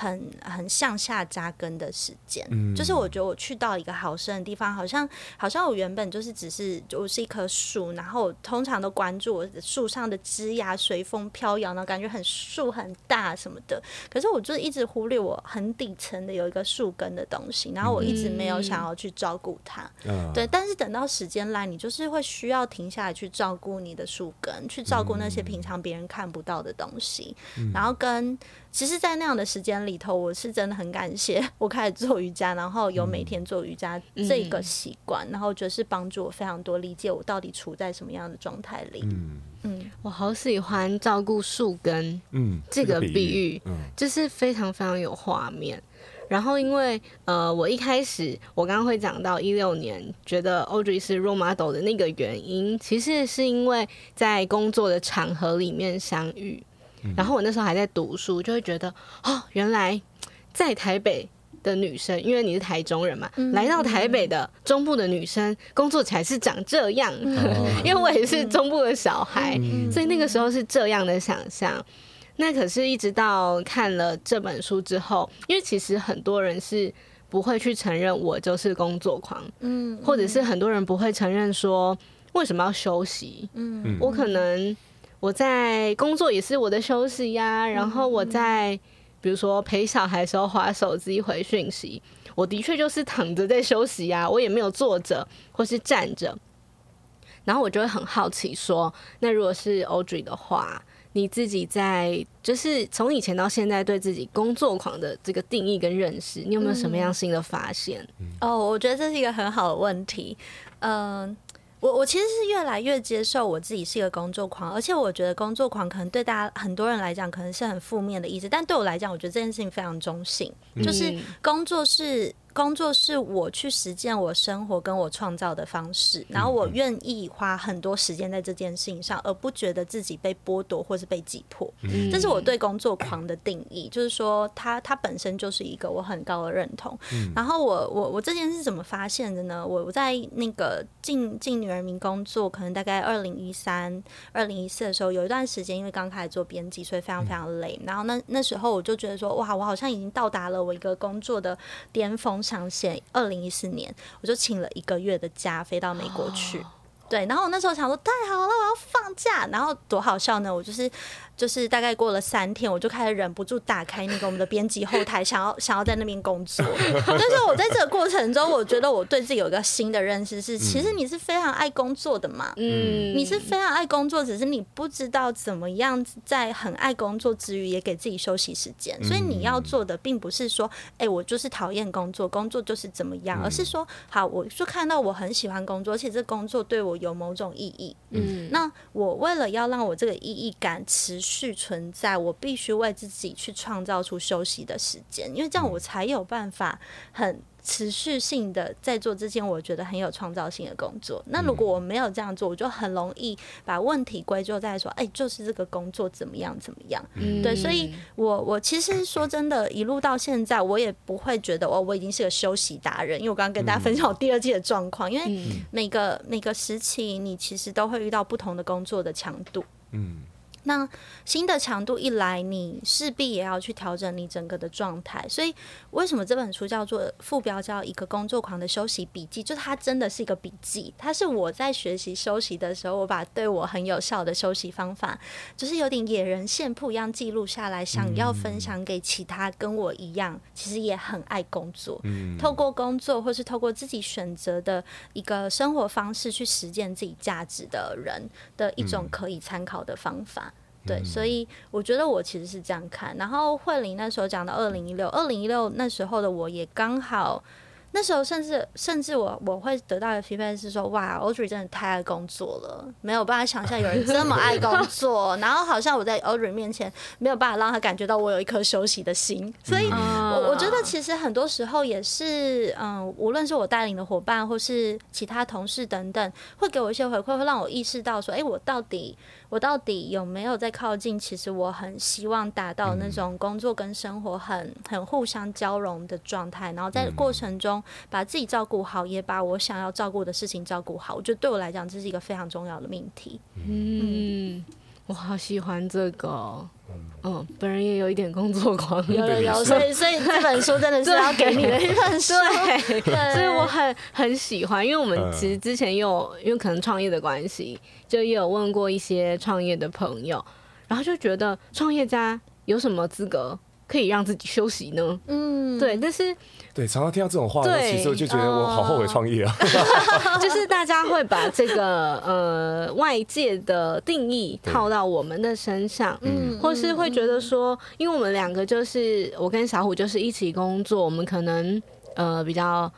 很很向下扎根的时间，嗯，就是我觉得我去到一个好深的地方，好像好像我原本就是只是我是一棵树，然后通常都关注我树上的枝桠随风飘摇，然后感觉很树很大什么的。可是我就一直忽略我很底层的有一个树根的东西，然后我一直没有想要去照顾它。嗯，对。但是等到时间来，你就是会需要停下来去照顾你的树根，去照顾那些平常别人看不到的东西，嗯，然后跟。其实，在那样的时间里头，我是真的很感谢 <laughs> 我开始做瑜伽，然后有每天做瑜伽这个习惯，然后就是帮助我非常多理解我到底处在什么样的状态里。嗯嗯，我好喜欢照顾树根，嗯，这个比喻，嗯，就是非常非常有画面。然后，因为呃，我一开始我刚刚会讲到一六年觉得 Audrey 是 role model 的那个原因，其实是因为在工作的场合里面相遇。然后我那时候还在读书，就会觉得哦，原来在台北的女生，因为你是台中人嘛，来到台北的中部的女生工作起来是长这样，因为我也是中部的小孩，所以那个时候是这样的想象。那可是，一直到看了这本书之后，因为其实很多人是不会去承认我就是工作狂，嗯，或者是很多人不会承认说为什么要休息，嗯，我可能。我在工作也是我的休息呀，然后我在比如说陪小孩的时候划手机回讯息，我的确就是躺着在休息呀，我也没有坐着或是站着。然后我就会很好奇说，那如果是 Audrey 的话，你自己在就是从以前到现在对自己工作狂的这个定义跟认识，你有没有什么样新的发现？哦，我觉得这是一个很好的问题，嗯。我我其实是越来越接受我自己是一个工作狂，而且我觉得工作狂可能对大家很多人来讲可能是很负面的意思，但对我来讲，我觉得这件事情非常中性，就是工作是。工作是我去实践我生活跟我创造的方式，然后我愿意花很多时间在这件事情上，而不觉得自己被剥夺或是被挤破。这是我对工作狂的定义，就是说它它本身就是一个我很高的认同。然后我我我这件事怎么发现的呢？我我在那个进进女人民工作，可能大概二零一三、二零一四的时候，有一段时间因为刚开始做编辑，所以非常非常累。然后那那时候我就觉得说，哇，我好像已经到达了我一个工作的巅峰。上线二零一四年，我就请了一个月的假飞到美国去。对，然后我那时候想说太好了，我要放假，然后多好笑呢！我就是就是大概过了三天，我就开始忍不住打开那个我们的编辑后台，想要想要在那边工作。但是我在这个过程中，我觉得我对自己有一个新的认识是，其实你是非常爱工作的嘛，嗯，你是非常爱工作，只是你不知道怎么样在很爱工作之余也给自己休息时间。所以你要做的并不是说，哎，我就是讨厌工作，工作就是怎么样，而是说，好，我就看到我很喜欢工作，而且这工作对我有某种意义。嗯，那我为了要让我这个意义感持续存在，我必须为自己去创造出休息的时间，因为这样我才有办法很持续性的在做这件我觉得很有创造性的工作。那如果我没有这样做，我就很容易把问题归咎在说，哎，就是这个工作怎么样怎么样。嗯，对，所以我我其实说真的，一路到现在，我也不会觉得哦，我已经是个休息达人，因为我刚刚跟大家分享我第二季的状况，因为每个每个时期你其实都会遇到不同的工作的强度。嗯。那新的强度一来，你势必也要去调整你整个的状态。所以，为什么这本书叫做副标叫一个工作狂的休息笔记？就是它真的是一个笔记，它是我在学习休息的时候，我把对我很有效的休息方法，就是有点野人献曝一样记录下来，想要分享给其他跟我一样，其实也很爱工作，透过工作或是透过自己选择的一个生活方式去实践自己价值的人的一种可以参考的方法。对，所以我觉得我其实是这样看。然后慧玲那时候讲到二零一六，二零一六那时候的我也刚好。那时候甚至甚至我我会得到的 feedback 是说，哇，Audrey 真的太爱工作了，没有办法想象有人这么爱工作。<laughs> 然后好像我在 Audrey 面前没有办法让他感觉到我有一颗休息的心。所以我我觉得其实很多时候也是，嗯，无论是我带领的伙伴或是其他同事等等，会给我一些回馈，会让我意识到说，哎，我到底我到底有没有在靠近？其实我很希望达到那种工作跟生活很很互相交融的状态，然后在过程中。把自己照顾好，也把我想要照顾的事情照顾好。我觉得对我来讲，这是一个非常重要的命题。嗯，我好喜欢这个。嗯，本人也有一点工作狂，有有 <laughs> 有，所以所以这本书真的是要给你的一本书。<laughs> 所以我很很喜欢，因为我们其实之前有因为可能创业的关系，就也有问过一些创业的朋友，然后就觉得创业家有什么资格可以让自己休息呢？嗯，对，但是。对，常常听到这种话，对其实我就觉得我好后悔创业啊。<laughs> 就是大家会把这个呃外界的定义套到我们的身上，嗯，或是会觉得说，因为我们两个就是我跟小虎就是一起工作，我们可能呃比较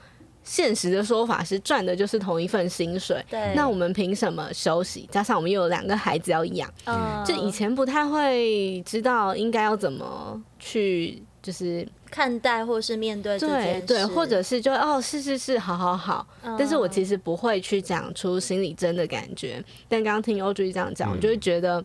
现实的说法是赚的就是同一份薪水，对，那我们凭什么休息？加上我们又有两个孩子要养，嗯，就以前不太会知道应该要怎么去。就是看待或是面对这件事，对对，或者是就哦，是是是，好好好。嗯、但是我其实不会去讲出心里真的感觉。但刚刚听 Audrey 这样讲，嗯、我就会觉得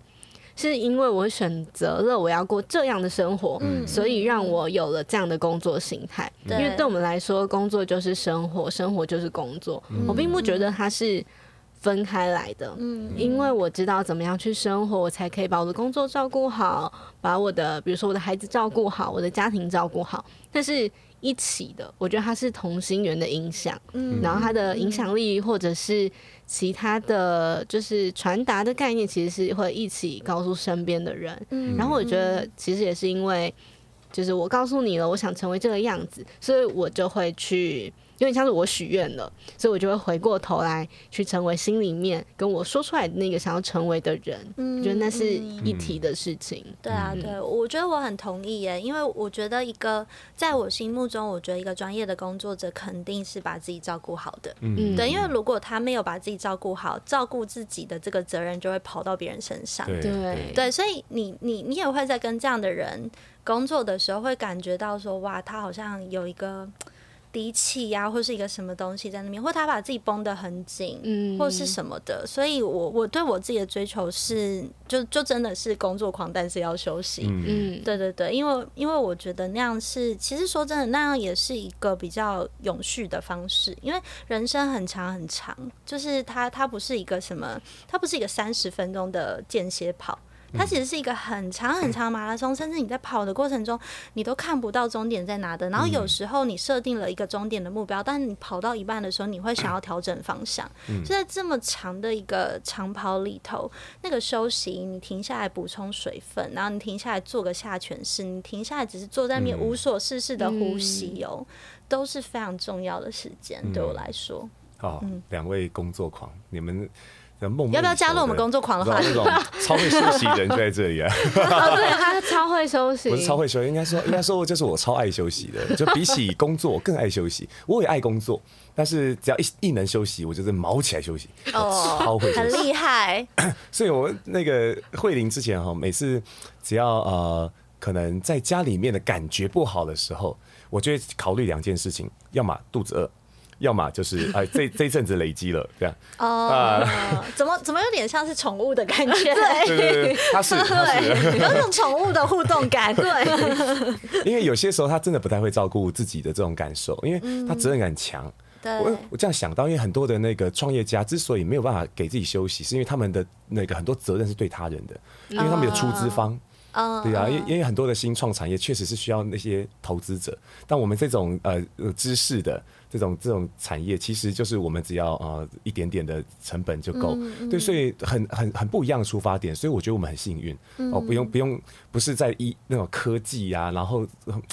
是因为我选择了我要过这样的生活，嗯、所以让我有了这样的工作心态。嗯、因为对我们来说，工作就是生活，生活就是工作。嗯、我并不觉得它是。分开来的，嗯，因为我知道怎么样去生活，我才可以把我的工作照顾好，把我的，比如说我的孩子照顾好，我的家庭照顾好。但是一起的，我觉得它是同心圆的影响，嗯，然后它的影响力或者是其他的就是传达的概念，其实是会一起告诉身边的人，嗯，然后我觉得其实也是因为，就是我告诉你了，我想成为这个样子，所以我就会去。有点像是我许愿了，所以我就会回过头来去成为心里面跟我说出来的那个想要成为的人。嗯，觉得那是一体的事情。嗯、对啊，对，我觉得我很同意耶，因为我觉得一个在我心目中，我觉得一个专业的工作者肯定是把自己照顾好的。嗯，对，因为如果他没有把自己照顾好，照顾自己的这个责任就会跑到别人身上。对对，对，所以你你你也会在跟这样的人工作的时候，会感觉到说，哇，他好像有一个。低气压或是一个什么东西在那边，或他把自己绷得很紧，嗯，或是什么的。所以我，我我对我自己的追求是，就就真的是工作狂，但是要休息。嗯，对对对，因为因为我觉得那样是，其实说真的，那样也是一个比较永续的方式。因为人生很长很长，就是它它不是一个什么，它不是一个三十分钟的间歇跑。它其实是一个很长很长马拉松，甚至你在跑的过程中，你都看不到终点在哪的。然后有时候你设定了一个终点的目标，但是你跑到一半的时候，你会想要调整方向。就在这么长的一个长跑里头，那个休息，你停下来补充水分，然后你停下来做个下犬式，你停下来只是坐在那边无所事事的呼吸哦，都是非常重要的时间，对我来说。好，两位工作狂，你们。要不要加入我们工作狂的话？那种超会休息的人就在这里啊！哦，对，他超会休息。不是超会休息，应该说，应该说，就是我超爱休息的。<laughs> 就比起工作更爱休息。我也爱工作，但是只要一一能休息，我就是毛起来休息。哦，超会休息，很厉害。<coughs> 所以，我那个慧玲之前哈，每次只要呃，可能在家里面的感觉不好的时候，我就会考虑两件事情：要么肚子饿。要么就是 <laughs> 哎，这这阵子累积了这样哦，<laughs> 怎么怎么有点像是宠物的感觉？<laughs> 对对对，它是它是有种宠物的互动感。对，因为有些时候他真的不太会照顾自己的这种感受，因为他责任感强。对，我我这样想到，因为很多的那个创业家之所以没有办法给自己休息，是因为他们的那个很多责任是对他人的，因为他们有出资方。对啊，因因为很多的新创产业确实是需要那些投资者，但我们这种呃知识的。这种这种产业其实就是我们只要呃一点点的成本就够，对，所以很很很不一样的出发点，所以我觉得我们很幸运、嗯、哦，不用不用不是在一那种科技呀、啊，然后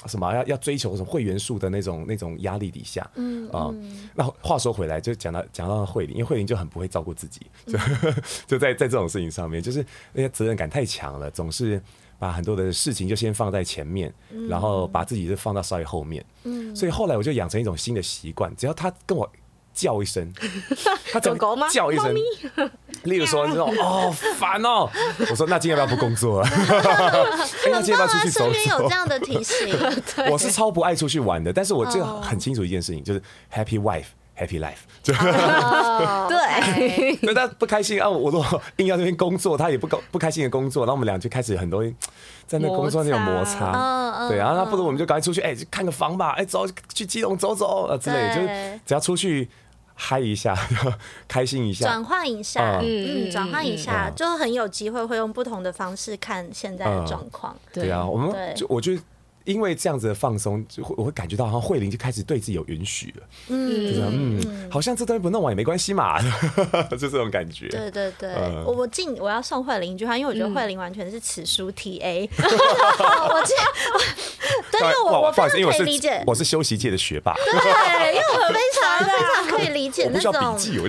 什么要要追求什么会员数的那种那种压力底下，嗯啊，嗯、那话说回来，就讲到讲到慧玲，因为慧玲就很不会照顾自己，就、嗯、<laughs> 就在在这种事情上面，就是那些责任感太强了，总是。把很多的事情就先放在前面，嗯、然后把自己就放到稍微后面。嗯，所以后来我就养成一种新的习惯，只要他跟我叫一声，<laughs> 他怎么叫一声？例如说，你 <laughs> 说哦烦哦，<laughs> 我说那今天要不要不工作了？哎，那今天要不要出去走走？身边有这样的提醒，我是超不爱出去玩的，但是我就很清楚一件事情，就是 Happy Wife。Happy life，<laughs> 对，那他不开心啊，我都硬要这边工作，他也不高不开心的工作，然后我们俩就开始很多在那工作那种摩擦，对，然后那不如我们就赶快出去，哎，看个房吧，哎，走去基隆走走啊之类，就是只要出去嗨一下，<laughs> 开心一下，转换一下，嗯，转换一下，就很有机会会用不同的方式看现在的状况，对。啊，我们就我觉得。因为这样子的放松，就会我会感觉到，好像慧玲就开始对自己有允许了。嗯，就是嗯，好像这东西不弄完也没关系嘛，<laughs> 就这种感觉。对对对，我我进我要送慧玲一句话，因为我觉得慧玲完全是此书 TA。<laughs> 我进，<laughs> 对，因为我我非常可以理解，我是休息界的学霸。对，因为我 <laughs> 非常非常可以理解那种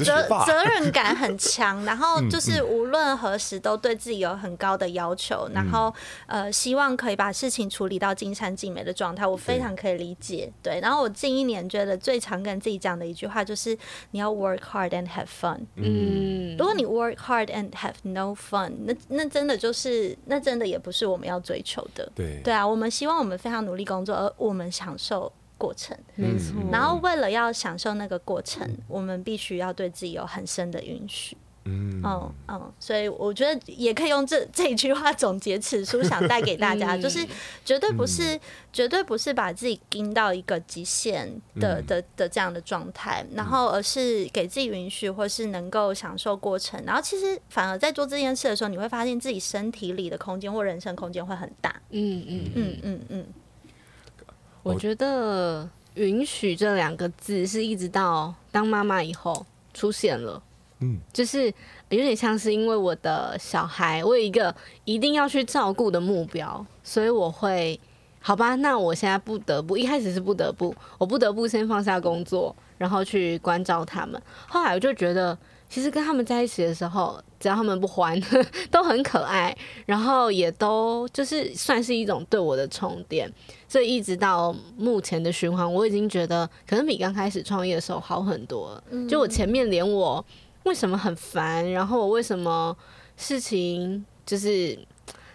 责责任感很强，然后 <laughs> 就是无论何时都对自己有很高的要求，然后呃，希望可以把事情处理到尽善尽美的状态，我非常可以理解。对，对，然后我近一年觉得最常跟自己讲的一句话就是：你要 work hard and have fun。嗯，如果你 work hard and have no fun，那那真的就是那真的也不是我们要追求的。对，对啊，我们希望我们非常努力工作，而我们享受过程。没错。然后为了要享受那个过程，嗯、我们必须要对自己有很深的允许。嗯嗯嗯，所以我觉得也可以用这 <laughs> 这一句话总结此书想带给大家，就是绝对不是、嗯、绝对不是把自己盯到一个极限的的的这样的状态，嗯、然后而是给自己允许，或是能够享受过程。然后其实反而在做这件事的时候，你会发现自己身体里的空间或人生空间会很大。嗯嗯嗯嗯嗯，我觉得“允许”这两个字是一直到当妈妈以后出现了。嗯，就是有点像是因为我的小孩，我有一个一定要去照顾的目标，所以我会，好吧，那我现在不得不，一开始是不得不，我不得不先放下工作，然后去关照他们。后来我就觉得，其实跟他们在一起的时候，只要他们不欢，<laughs> 都很可爱，然后也都就是算是一种对我的充电。所以一直到目前的循环，我已经觉得可能比刚开始创业的时候好很多了。就我前面连我。为什么很烦？然后我为什么事情就是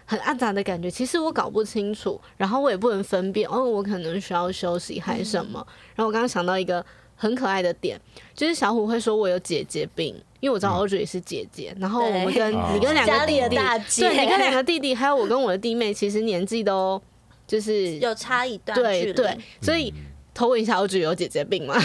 很暗杂的感觉？其实我搞不清楚，然后我也不能分辨。哦，我可能需要休息还是什么？嗯、然后我刚刚想到一个很可爱的点，就是小虎会说我有姐姐病，因为我知道 Audrey 也是姐姐。嗯、然后我们跟你跟两个弟弟，对，你跟两个弟弟，还有我跟我的弟妹，其实年纪都就是 <laughs> 有差一段对对，所以。偷问一下，我只有姐姐病吗？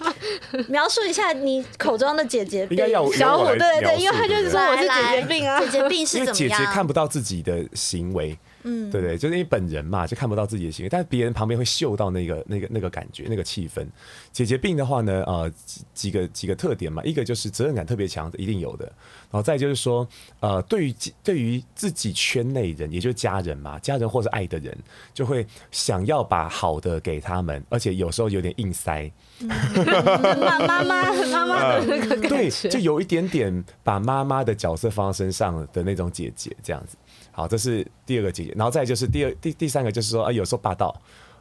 <laughs> 描述一下你口中的姐姐病。应该要小虎，对对对，因为他就是说我是姐姐病啊，姐姐病是怎么样？姐姐看不到自己的行为。嗯，对对，就是因为本人嘛，就看不到自己的行为，但是别人旁边会嗅到那个、那个、那个感觉、那个气氛。姐姐病的话呢，呃，几个几个特点嘛，一个就是责任感特别强，一定有的。然后再就是说，呃，对于对于自己圈内人，也就是家人嘛，家人或者爱的人，就会想要把好的给他们，而且有时候有点硬塞。<laughs> 妈妈妈妈妈的那个感觉，对，就有一点点把妈妈的角色放在身上的那种姐姐这样子。好，这是第二个姐姐，然后再就是第二、第第三个，就是说啊，有时候霸道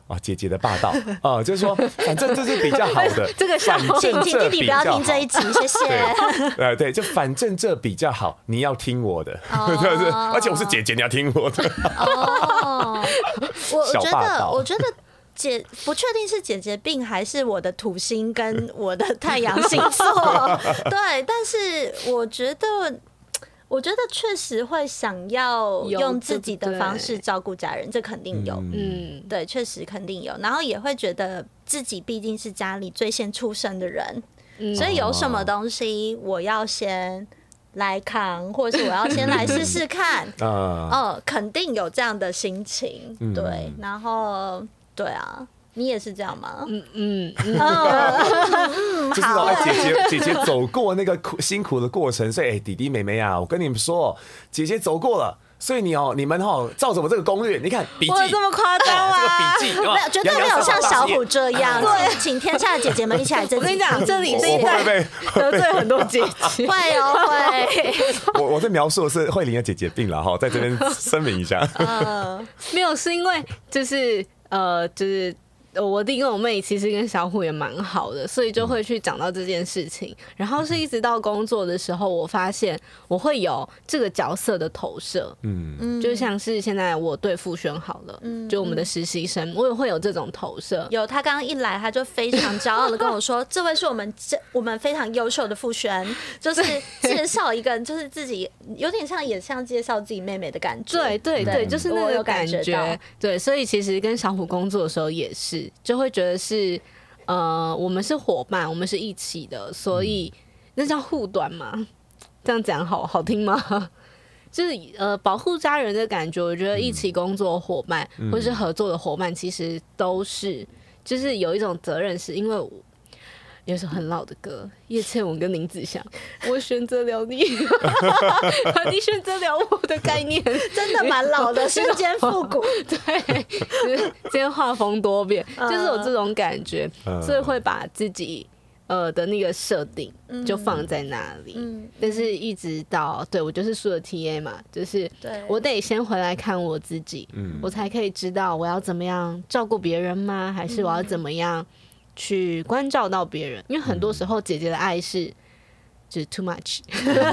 啊，姐姐的霸道啊，就是说，反正这是比较好的。<laughs> 这个小反正请弟弟不要听这一集，谢谢。对，对，就反正这比较好，你要听我的，对不对？而且我是姐姐，你要听我的。哦，我我觉得，我觉得姐不确定是姐姐病还是我的土星跟我的太阳星座，<laughs> 对，但是我觉得。我觉得确实会想要用自己的方式照顾家人，这肯定有，嗯，对，确实肯定有。然后也会觉得自己毕竟是家里最先出生的人，所以有什么东西我要先来扛，或者是我要先来试试看，<laughs> 哦，肯定有这样的心情，对。然后，对啊。你也是这样吗？嗯嗯嗯，<laughs> 就是说，姐姐姐姐走过那个苦辛苦的过程，所以哎，弟弟妹妹啊，我跟你们说，姐姐走过了，所以你哦，你们哦，照着我这个攻略，你看笔记，我这么夸张啊？这个笔记没有，绝对没有像小虎这样。对，请天下的姐姐们一起来。我跟你讲，<laughs> 这里是一代得罪很多姐姐，<laughs> 会哦会。我我在描述的是慧玲的姐姐病了哈，在这边声明一下。嗯，没有，是因为就是呃，就是。我弟跟我妹其实跟小虎也蛮好的，所以就会去讲到这件事情。然后是一直到工作的时候，我发现我会有这个角色的投射，嗯，就像是现在我对傅轩好了，嗯，就我们的实习生，我也会有这种投射。有他刚刚一来，他就非常骄傲的跟我说：“ <laughs> 这位是我们这我们非常优秀的傅轩，就是介绍一个，就是自己有点像也像介绍自己妹妹的感觉。”对对对，就是那个感觉。对，所以其实跟小虎工作的时候也是。就会觉得是，呃，我们是伙伴，我们是一起的，所以那叫护短嘛。这样讲好好听吗？<laughs> 就是呃，保护家人的感觉。我觉得一起工作伙伴、嗯、或是合作的伙伴，其实都是，就是有一种责任，是因为。有首很老的歌，叶倩文跟林子祥，<laughs> 我选择了你，<laughs> 你选择了我的概念，真的蛮老的，瞬间复古。<laughs> 对，就是今天画风多变，就是有这种感觉，所以会把自己呃的那个设定就放在那里。嗯，但是一直到对我就是输了 TA 嘛，就是我得先回来看我自己，我才可以知道我要怎么样照顾别人吗？还是我要怎么样？去关照到别人，因为很多时候姐姐的爱是就是 too much，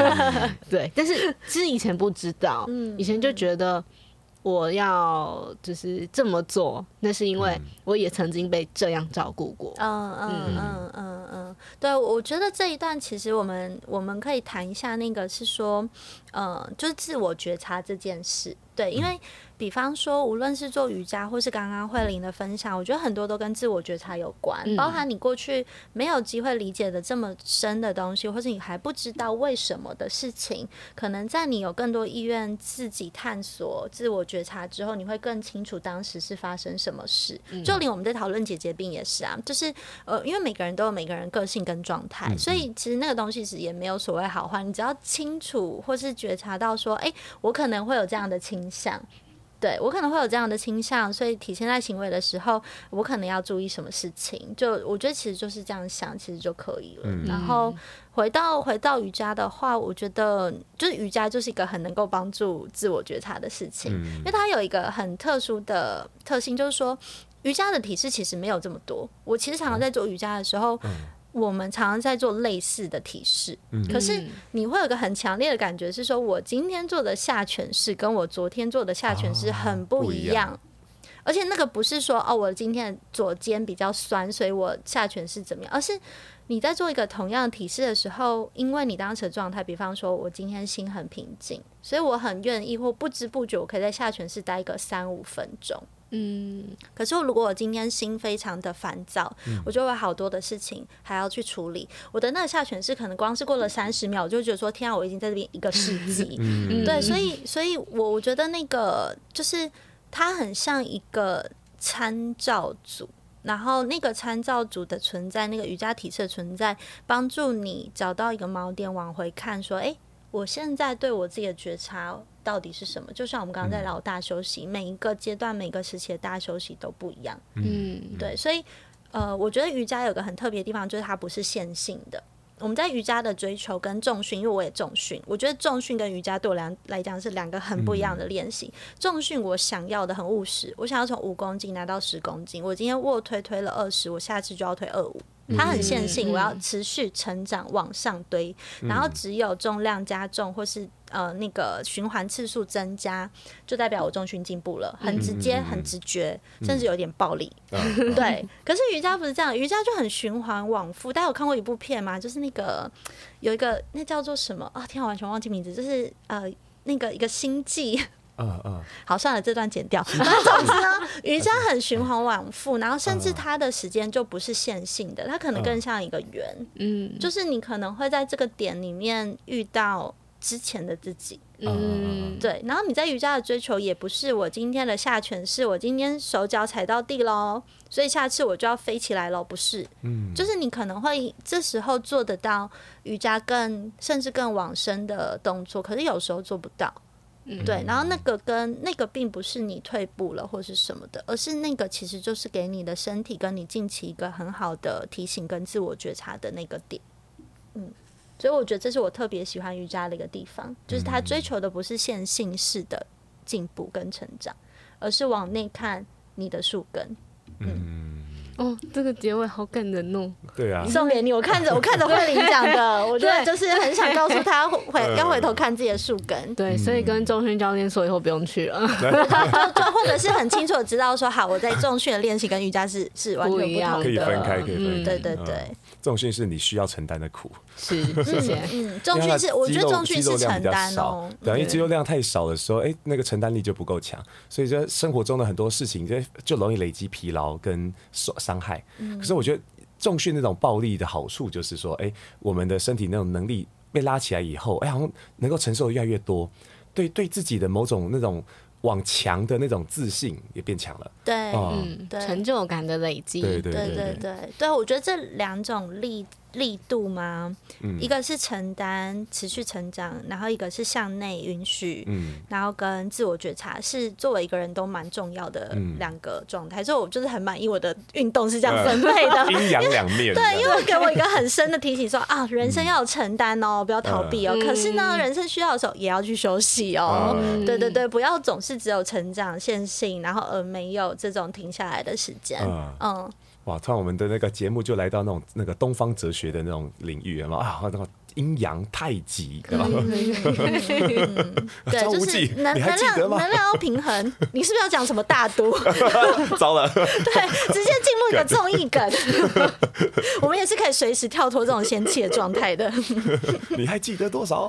<laughs> 对。但是其实以前不知道，以前就觉得我要就是这么做，那是因为我也曾经被这样照顾过。嗯嗯。嗯嗯嗯，对，我觉得这一段其实我们我们可以谈一下，那个是说，嗯，就是自我觉察这件事，对，因为。比方说，无论是做瑜伽，或是刚刚慧玲的分享，我觉得很多都跟自我觉察有关，包含你过去没有机会理解的这么深的东西，或是你还不知道为什么的事情，可能在你有更多意愿自己探索、自我觉察之后，你会更清楚当时是发生什么事。就连我们在讨论姐姐病也是啊，就是呃，因为每个人都有每个人个性跟状态，所以其实那个东西是也没有所谓好坏，你只要清楚或是觉察到说，哎，我可能会有这样的倾向。对，我可能会有这样的倾向，所以体现在行为的时候，我可能要注意什么事情。就我觉得其实就是这样想，其实就可以了。嗯、然后回到回到瑜伽的话，我觉得就是瑜伽就是一个很能够帮助自我觉察的事情，嗯、因为它有一个很特殊的特性，就是说瑜伽的体式其实没有这么多。我其实常常在做瑜伽的时候。我们常常在做类似的体式，嗯、可是你会有个很强烈的感觉，是说我今天做的下犬式跟我昨天做的下犬式很不一样，哦、不一样，而且那个不是说哦，我今天左肩比较酸，所以我下犬式怎么样，而是你在做一个同样的体式的时候，因为你当时的状态，比方说我今天心很平静，所以我很愿意或不知不觉，我可以在下犬式待个三五分钟。嗯，可是如果我今天心非常的烦躁，嗯、我就会好多的事情还要去处理。我的那个下犬式可能光是过了三十秒，我就觉得说天啊，我已经在这边一个世纪。<laughs> 嗯、对，所以，所以我我觉得那个就是它很像一个参照组，然后那个参照组的存在，那个瑜伽体式的存在，帮助你找到一个锚点，往回看，说，哎、欸，我现在对我自己的觉察。到底是什么？就像我们刚刚在聊大休息，嗯、每一个阶段、每个时期的大休息都不一样。嗯，对，所以呃，我觉得瑜伽有个很特别的地方，就是它不是线性的。我们在瑜伽的追求跟重训，因为我也重训，我觉得重训跟瑜伽对我来来讲是两个很不一样的练习。嗯、重训我想要的很务实，我想要从五公斤拿到十公斤。我今天卧推推了二十，我下次就要推二五。它很线性，我要持续成长往上堆，然后只有重量加重或是呃那个循环次数增加，就代表我重训进步了，很直接、很直觉，甚至有点暴力。<laughs> 对，可是瑜伽不是这样，瑜伽就很循环往复。大家有看过一部片吗？就是那个有一个那叫做什么啊？天我，完全忘记名字，就是呃那个一个星际。嗯嗯，好，算了，这段剪掉。然 <laughs> 后总之呢，<laughs> 瑜伽很循环往复，然后甚至它的时间就不是线性的，它可能更像一个圆。嗯，就是你可能会在这个点里面遇到之前的自己。嗯，对。然后你在瑜伽的追求也不是我今天的下犬式，我今天手脚踩到地喽，所以下次我就要飞起来喽，不是。嗯，就是你可能会这时候做得到瑜伽更甚至更往生的动作，可是有时候做不到。嗯，对，然后那个跟那个并不是你退步了或是什么的，而是那个其实就是给你的身体跟你近期一个很好的提醒跟自我觉察的那个点。嗯，所以我觉得这是我特别喜欢瑜伽的一个地方，就是它追求的不是线性式的进步跟成长，而是往内看你的树根。嗯。哦，这个结尾好感人哦！对啊，送给你。我看着，<laughs> 我看着慧玲讲的，<laughs> 我觉得就是很想告诉他回要回头看自己的树根。对，所以跟重训教练说以后不用去了，<laughs> 就或者是很清楚的知道说，好，我在重训的练习跟瑜伽是是完全不一样的，可以分开，可以分开。对对对，重训是你需要承担的苦。是，<laughs> 谢谢。嗯，重训是我觉得重训是承担哦，对，因为肌肉量太少的时候，哎，那个承担力就不够强，所以说生活中的很多事情就就容易累积疲劳跟伤伤害。可是我觉得重训那种暴力的好处就是说，哎，我们的身体那种能力被拉起来以后，哎，好像能够承受的越来越多，对对自己的某种那种往强的那种自信也变强了。对，嗯，对，成就感的累积。对对对对对对，对，我觉得这两种力。力度吗？嗯、一个是承担持续成长，然后一个是向内允许，嗯、然后跟自我觉察是作为一个人都蛮重要的两个状态。嗯、所以，我就是很满意我的运动是这样分配的，<laughs> 阴阳两面。<laughs> 对，因为给我一个很深的提醒说，说啊，人生要有承担哦，不要逃避哦。嗯、可是呢，人生需要的时候也要去休息哦。嗯、对对对，不要总是只有成长线性，然后而没有这种停下来的时间。嗯。嗯哇！突然我们的那个节目就来到那种那个东方哲学的那种领域了嘛啊，那个阴阳太极，对吧？<laughs> 对，就是能能量能量要平衡。<laughs> 你是不是要讲什么大都？<laughs> 糟了！对，直接进入一个综艺梗。我们也是可以随时跳脱这种仙气的状态的。你还记得多少？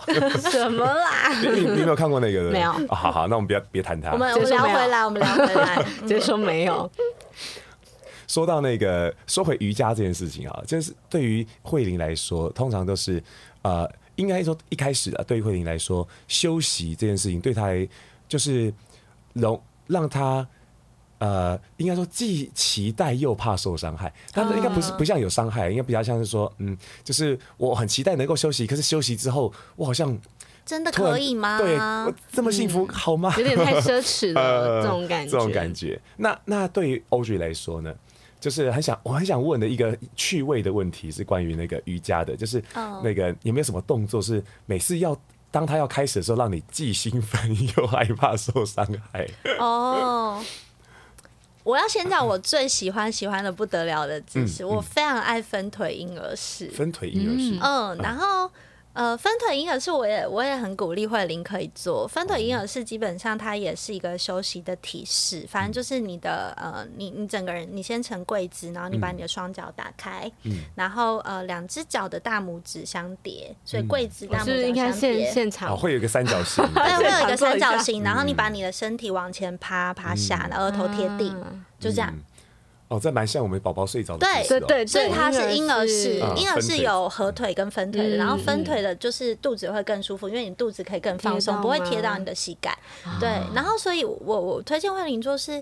什么啦？你你有没有看过那个？没有。好好，那我们别别谈他。我们我们聊回来，我们聊回来，直接说没有。说到那个说回瑜伽这件事情啊，就是对于慧玲来说，通常都是呃，应该说一开始啊，对于慧玲来说，休息这件事情对她来就是容让她呃，应该说既期待又怕受伤害。但是应该不是不像有伤害，应该比较像是说，嗯，就是我很期待能够休息，可是休息之后，我好像真的可以吗？对，我这么幸福、嗯、好吗？有点太奢侈了，呃、这种感觉。<laughs> 这种感觉。那那对于 Audrey 来说呢？就是很想，我很想问的一个趣味的问题是关于那个瑜伽的，就是那个有没有什么动作是每次要当他要开始的时候，让你既兴奋又害怕受伤害？<laughs> 哦，我要先讲我最喜欢喜欢的不得了的姿势，嗯嗯、我非常爱分腿婴儿式，分腿婴儿式，嗯，然后。呃，分腿婴儿式我也我也很鼓励慧玲可以做。分腿婴儿式基本上它也是一个休息的体式，反正就是你的呃，你你整个人你先成跪姿，然后你把你的双脚打开，嗯、然后呃两只脚的大拇指相叠，所以跪姿大拇指相叠。是应该现现场、哦、会有一个三角形，<laughs> 对，会有一个三角形，然后你把你的身体往前趴趴下，然后额头贴地，嗯、就这样。嗯哦，这蛮像我们宝宝睡着的对对对，所以它是婴儿式，婴儿式有合腿跟分腿的，然后分腿的就是肚子会更舒服，因为你肚子可以更放松，不会贴到你的膝盖。对，然后所以我我推荐慧玲做是。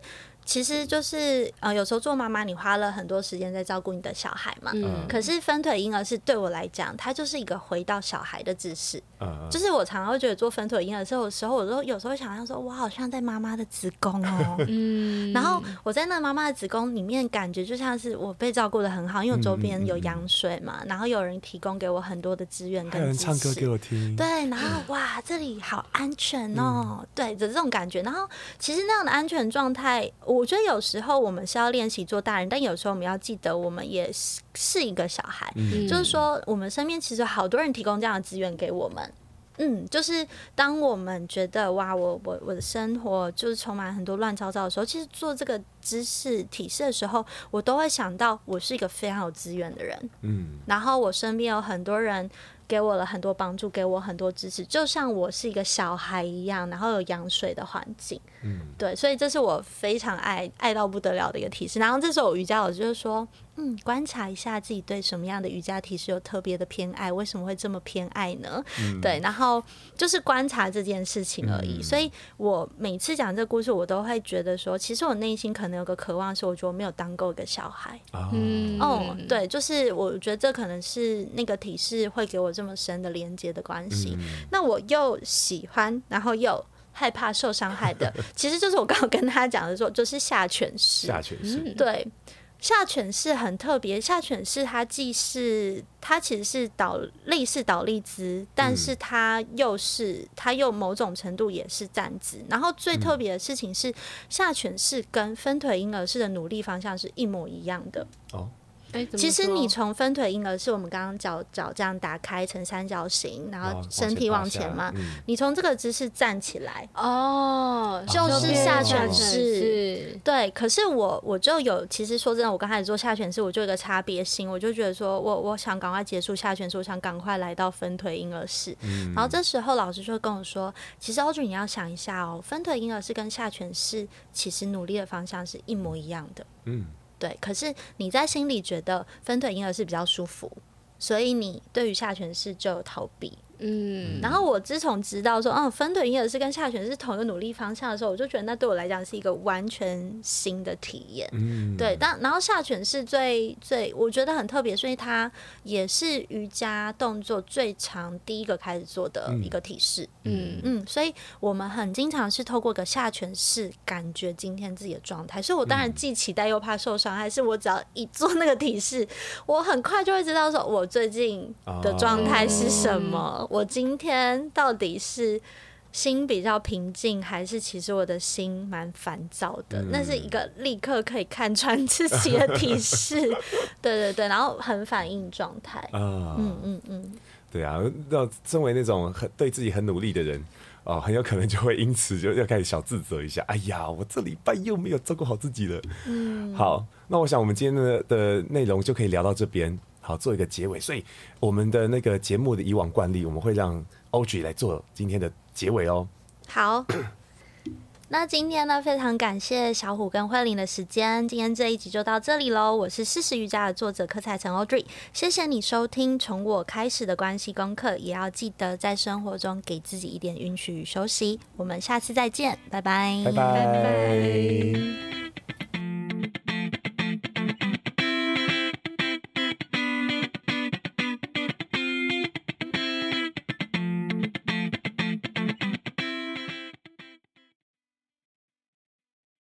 其实就是呃，有时候做妈妈，你花了很多时间在照顾你的小孩嘛。嗯。可是分腿婴儿是对我来讲，它就是一个回到小孩的姿势。嗯。就是我常常会觉得做分腿婴儿式的时候，我都有时候想象说，我好像在妈妈的子宫哦。<laughs> 嗯。然后我在那妈妈的子宫里面，感觉就像是我被照顾的很好，因为我周边有羊水嘛，然后有人提供给我很多的资源跟。还有人唱歌给我听。对，然后哇，这里好安全哦。对，的这种感觉。然后其实那样的安全状态。我觉得有时候我们是要练习做大人，但有时候我们要记得，我们也是是一个小孩。嗯，就是说，我们身边其实好多人提供这样的资源给我们。嗯，就是当我们觉得哇，我我我的生活就是充满很多乱糟糟的时候，其实做这个知识体式的时候，我都会想到我是一个非常有资源的人。嗯，然后我身边有很多人。给我了很多帮助，给我很多支持，就像我是一个小孩一样，然后有羊水的环境，嗯，对，所以这是我非常爱爱到不得了的一个体式。然后这时候瑜伽老师就说。嗯，观察一下自己对什么样的瑜伽体式有特别的偏爱，为什么会这么偏爱呢？嗯、对，然后就是观察这件事情而已。嗯、所以我每次讲这个故事，我都会觉得说，其实我内心可能有个渴望，是我觉得我没有当够一个小孩。嗯，哦，对，就是我觉得这可能是那个体式会给我这么深的连接的关系。嗯、那我又喜欢，然后又害怕受伤害的，<laughs> 其实就是我刚刚跟他讲的说，就是下犬式。下犬式，嗯、对。下犬式很特别，下犬式它既是它其实是倒立式倒立姿，但是它又是它又某种程度也是站姿。然后最特别的事情是，下犬式跟分腿婴儿式的努力方向是一模一样的。哦。其实你从分腿婴儿式，我们刚刚脚脚这样打开成三角形，然后身体往前嘛。你从这个姿势站起来，哦，就是下犬式。对，可是我我就有，其实说真的，我刚开始做下犬式，我就有个差别心，我就觉得说我我想赶快结束下犬式，我想赶快来到分腿婴儿式。然后这时候老师就会跟我说，其实 Audrey 你要想一下哦，分腿婴儿式跟下犬式其实努力的方向是一模一样的。嗯。对，可是你在心里觉得分腿婴儿是比较舒服，所以你对于下犬式就有逃避。嗯，然后我自从知道说，嗯，分腿婴儿式跟下犬是同一个努力方向的时候，我就觉得那对我来讲是一个完全新的体验。嗯，对。但然后下犬是最最我觉得很特别，所以它也是瑜伽动作最长第一个开始做的一个体式。嗯嗯，所以我们很经常是透过个下犬式感觉今天自己的状态。所以我当然既期待又怕受伤还，是我只要一做那个体式，我很快就会知道说我最近的状态是什么。我今天到底是心比较平静，还是其实我的心蛮烦躁的？嗯、那是一个立刻可以看穿自己的提示。<laughs> 对对对，然后很反应状态。啊、嗯嗯嗯，对啊，那身为那种很对自己很努力的人，哦，很有可能就会因此就要开始小自责一下。哎呀，我这礼拜又没有照顾好自己了。嗯，好，那我想我们今天的的内容就可以聊到这边。好，做一个结尾，所以我们的那个节目的以往惯例，我们会让 Audrey 来做今天的结尾哦。好，<coughs> 那今天呢，非常感谢小虎跟慧玲的时间，今天这一集就到这里喽。我是四十瑜伽的作者柯采岑 Audrey，谢谢你收听从我开始的关系功课，也要记得在生活中给自己一点允许与休息。我们下次再见，拜拜，拜拜。拜拜。